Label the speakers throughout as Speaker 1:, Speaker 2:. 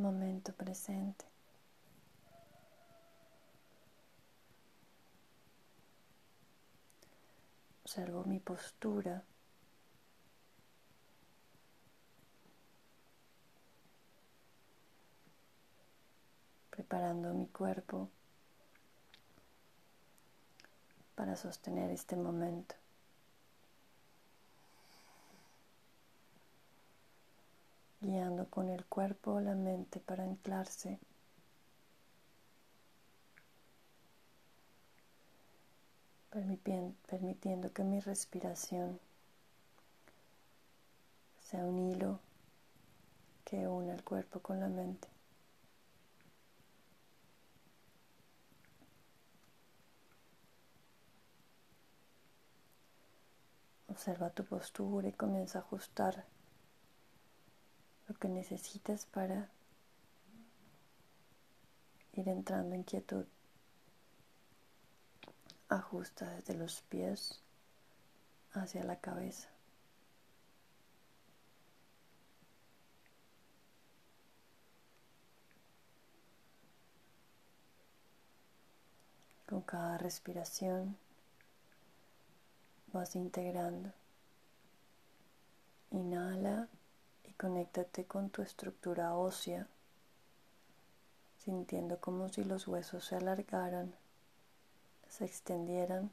Speaker 1: momento presente. Observo mi postura. Preparando mi cuerpo para sostener este momento. Guiando con el cuerpo o la mente para anclarse permitiendo que mi respiración sea un hilo que une el cuerpo con la mente. Observa tu postura y comienza a ajustar lo que necesites para ir entrando en quietud. Ajusta desde los pies hacia la cabeza. Con cada respiración vas integrando. Inhala conéctate con tu estructura ósea, sintiendo como si los huesos se alargaran se extendieran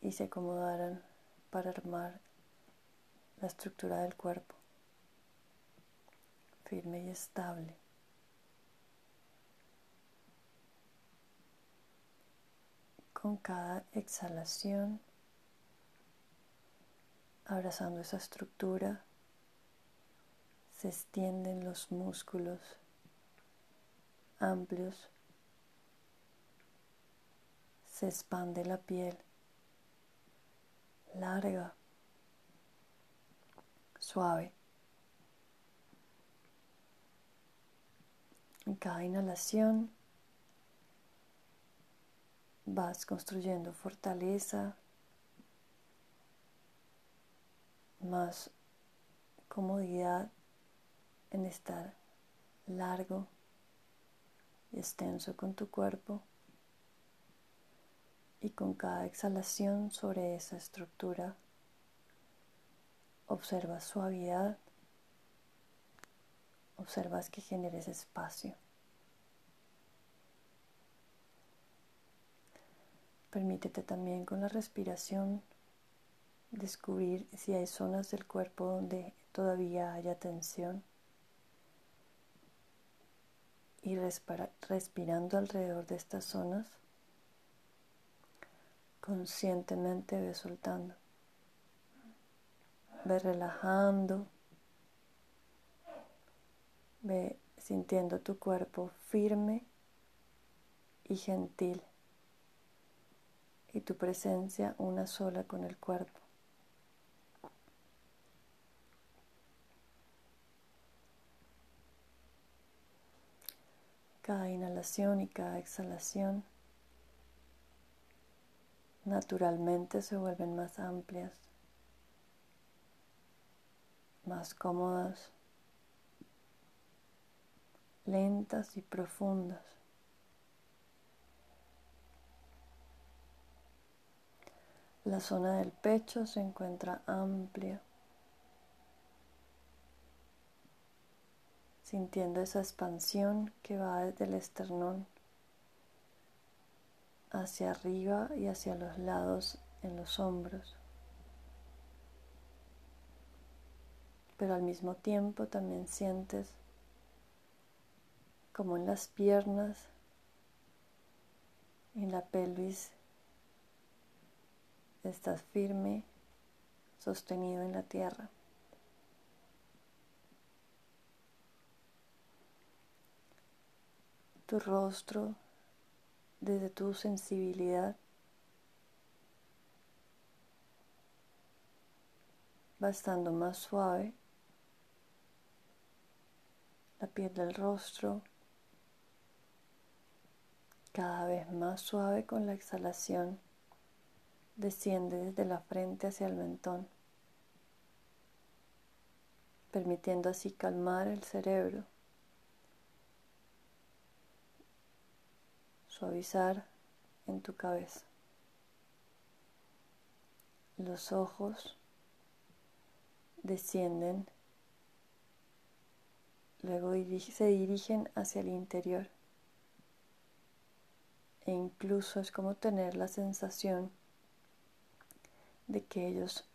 Speaker 1: y se acomodaran para armar la estructura del cuerpo, firme y estable. Con cada exhalación, abrazando esa estructura, se extienden los músculos amplios se expande la piel larga, suave. En cada inhalación vas construyendo fortaleza, más comodidad en estar largo y extenso con tu cuerpo y con cada exhalación sobre esa estructura observa suavidad, observas que generes espacio. Permítete también con la respiración descubrir si hay zonas del cuerpo donde todavía haya tensión y respirando alrededor de estas zonas conscientemente ve soltando. Ve relajando. Ve sintiendo tu cuerpo firme y gentil. Y tu presencia una sola con el cuerpo. Cada inhalación y cada exhalación naturalmente se vuelven más amplias, más cómodas, lentas y profundas. La zona del pecho se encuentra amplia, sintiendo esa expansión que va desde el esternón hacia arriba y hacia los lados en los hombros. Pero al mismo tiempo también sientes como en las piernas, en la pelvis, estás firme, sostenido en la tierra. Tu rostro desde tu sensibilidad. Va estando más suave la piel del rostro, cada vez más suave con la exhalación, desciende desde la frente hacia el mentón, permitiendo así calmar el cerebro suavizar en tu cabeza. Los ojos descienden, luego se dirigen hacia el interior e incluso es como tener la sensación de que ellos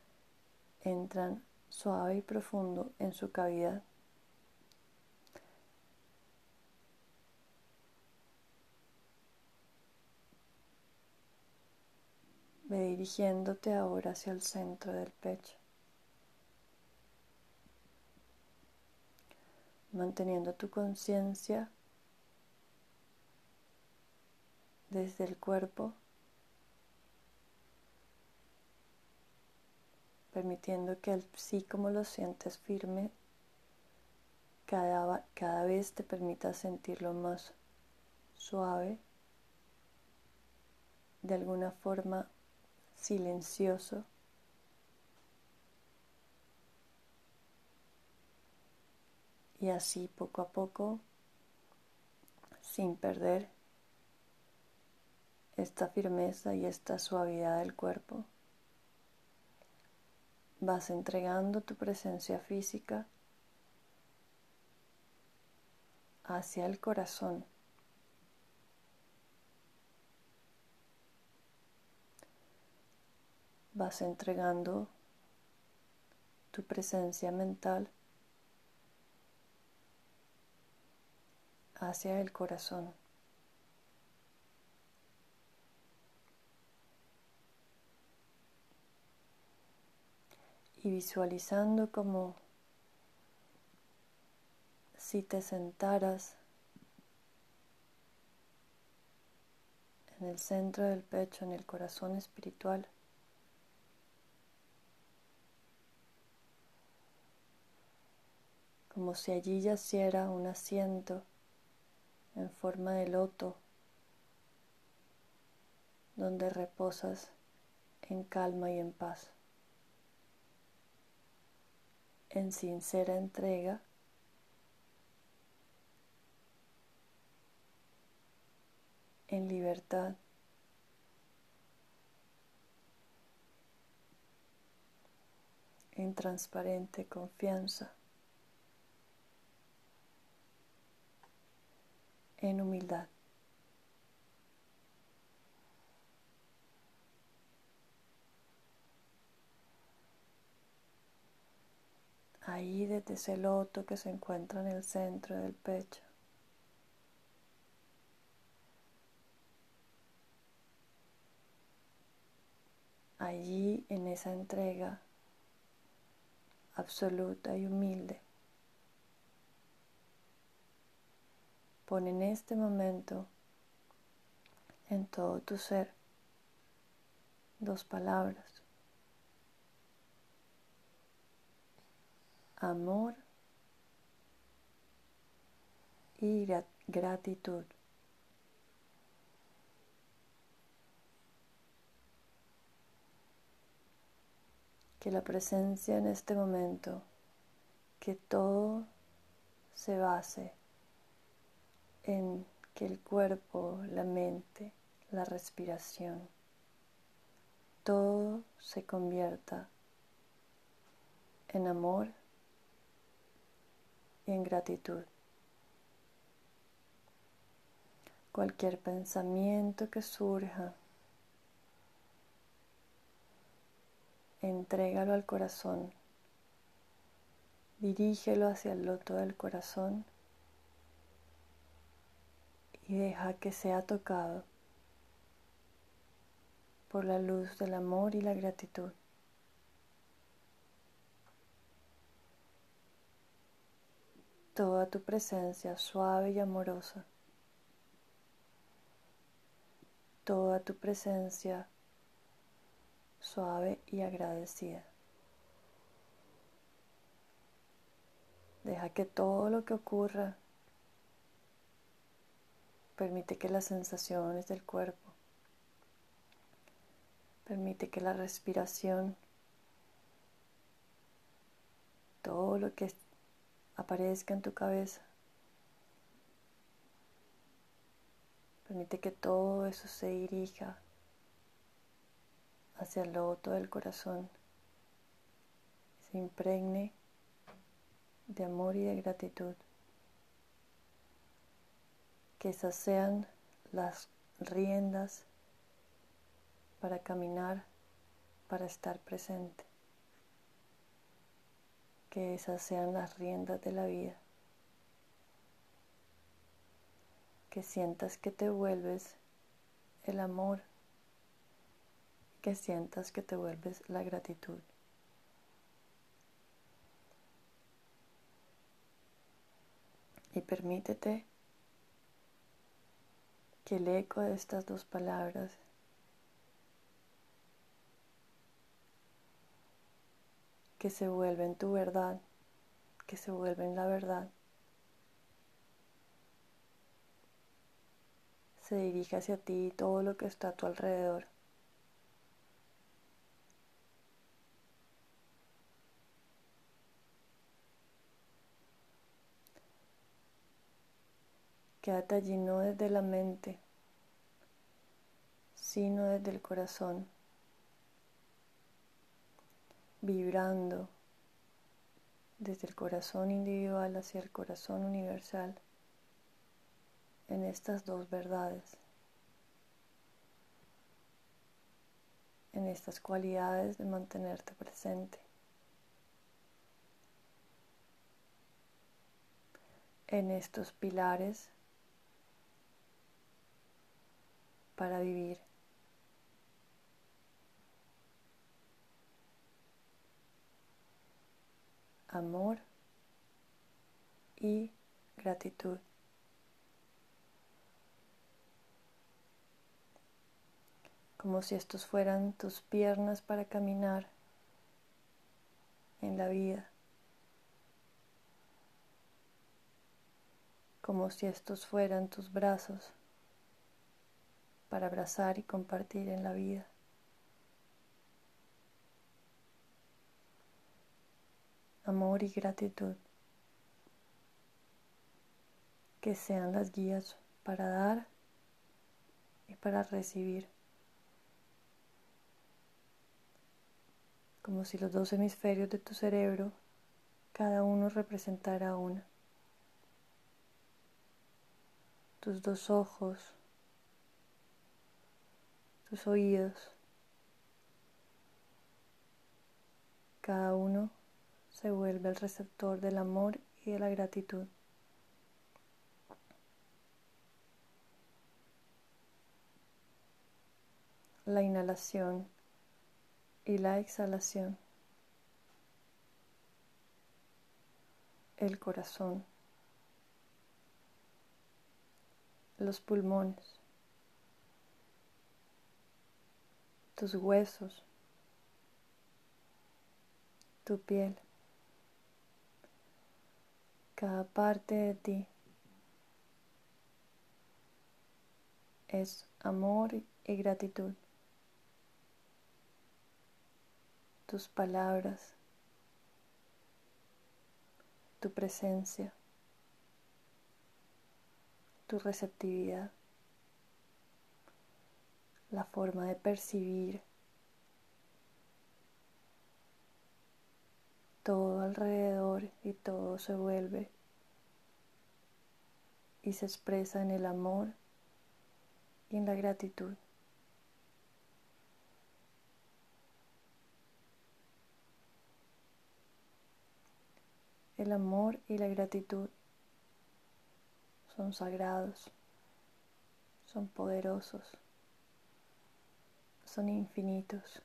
Speaker 1: entran suave y profundo en su cavidad. Ve dirigiéndote ahora hacia el centro del pecho, manteniendo tu conciencia desde el cuerpo, permitiendo que sí como lo sientes firme, cada, cada vez te permita sentirlo más suave, de alguna forma silencioso. Y así poco a poco, sin perder esta firmeza y esta suavidad del cuerpo, vas entregando tu presencia física hacia el corazón. Vas entregando tu presencia mental hacia el corazón. y visualizando como si te sentaras en el centro del pecho, en el corazón espiritual. Como si allí yaciera un asiento en forma de loto donde reposas en calma y en paz. en sincera entrega en libertad. en transparente confianza, en humildad. ahí desde ese loto que se encuentra en el centro del pecho. Allí en esa entrega absoluta y humilde, pon en este momento en todo tu ser dos palabras. amor y gratitud. Que la presencia en este momento, que todo se base en que el cuerpo, la mente, la respiración, todo se convierta en amor y en gratitud. Cualquier pensamiento que surja, entrégalo al corazón, dirígelo hacia el loto del corazón y deja que sea tocado por la luz del amor y la gratitud. toda tu presencia suave y amorosa, toda tu presencia suave y agradecida. Deja que todo lo que ocurra permite que las sensaciones del cuerpo, permite que la respiración, todo lo que aparezca en tu cabeza. Permite que todo eso se dirija hacia el loto del corazón, se impregne de amor y de gratitud. Que esas sean las riendas para caminar, para estar presente. Que esas sean las riendas de la vida. Que sientas que te vuelves el amor que sientas que te vuelves la gratitud. Y permítete que el eco de estas dos palabras que se vuelven tu verdad, que se vuelven la verdad, se dirige hacia ti y todo lo que está a tu alrededor. Quédate allí no desde la mente, sino desde el corazón, vibrando desde el corazón individual hacia el corazón universal en estas dos verdades, en estas cualidades de mantenerte presente. en estos pilares para vivir. Amor y gratitud. Como si estos fueran tus piernas para caminar en la vida. Como si estos fueran tus brazos para abrazar y compartir en la vida. Amor y gratitud. Que sean las guías para dar y para recibir. Como si los dos hemisferios de tu cerebro, cada uno representara una. Tus dos ojos oídos. Cada uno se vuelve el receptor del amor y de la gratitud. La inhalación y la exhalación. El corazón. Los pulmones. Tus huesos, tu piel, cada parte de ti es amor y gratitud. Tus palabras, tu presencia, tu receptividad la forma de percibir todo alrededor y todo se vuelve y se expresa en el amor y en la gratitud. El amor y la gratitud son sagrados, son poderosos son infinitos.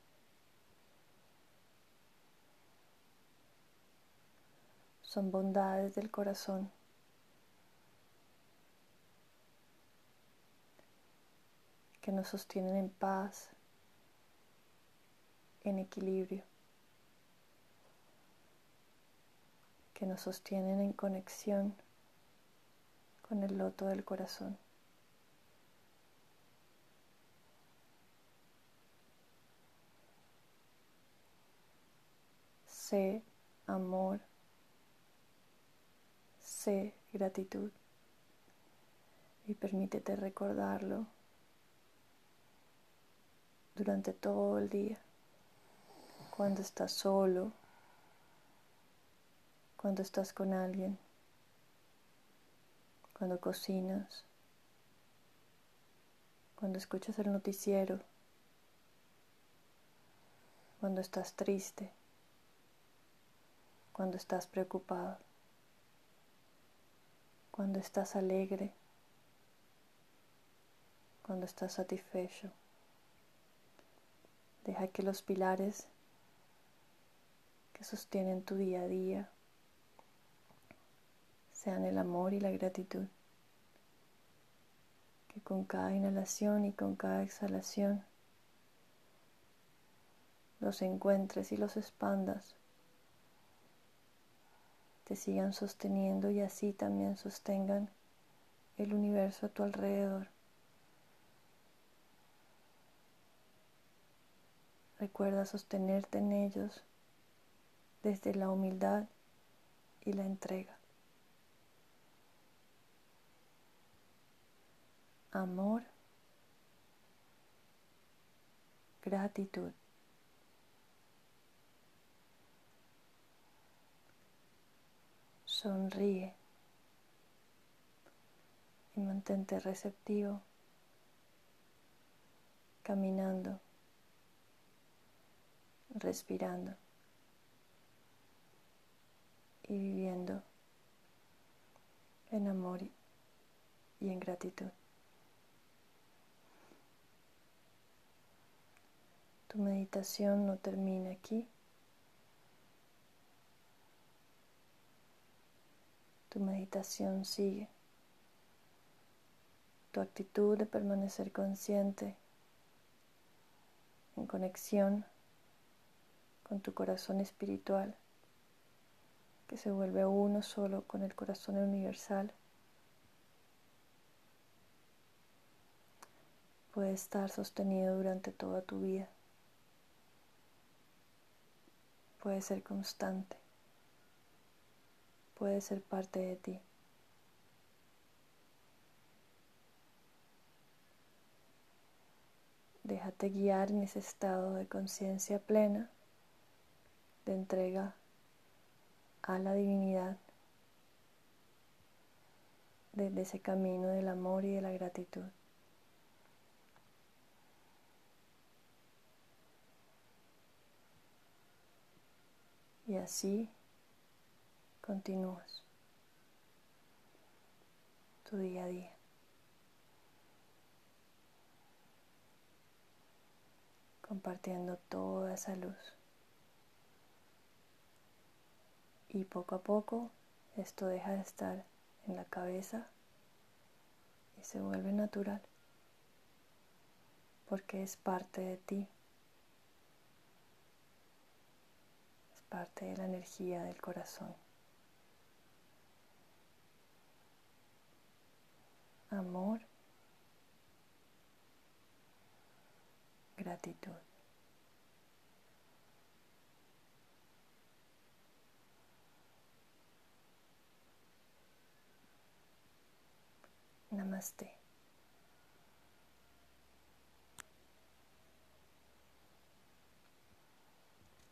Speaker 1: Son bondades del corazón. que nos sostienen en paz, en equilibrio, que nos sostienen en conexión con el loto del corazón. Sé amor, sé gratitud. y permítete recordarlo durante todo el día, cuando estás solo, cuando estás con alguien, cuando cocinas, cuando escuchas el noticiero, cuando estás triste, cuando estás preocupado, cuando estás alegre, cuando estás satisfecho. Deja que los pilares que sostienen tu día a día sean el amor y la gratitud. Que con cada inhalación y con cada exhalación los encuentres y los expandas, te sigan sosteniendo y así también sostengan el universo a tu alrededor. Recuerda sostenerte en ellos desde la humildad y la entrega. Amor, gratitud. Sonríe y mantente receptivo caminando respirando y viviendo en amor y en gratitud. Tu meditación no termina aquí. Tu meditación sigue. Tu actitud de permanecer consciente, en conexión con tu corazón espiritual, que se vuelve uno solo con el corazón universal. Puede estar sostenido durante toda tu vida. Puede ser constante. Puede ser parte de ti. Déjate guiar en ese estado de conciencia plena de entrega a la divinidad desde ese camino del amor y de la gratitud. Y así continúas tu día a día. Compartiendo toda esa luz. Y poco a poco esto deja de estar en la cabeza y se vuelve natural porque es parte de ti, es parte de la energía del corazón. Amor, gratitud. Namaste.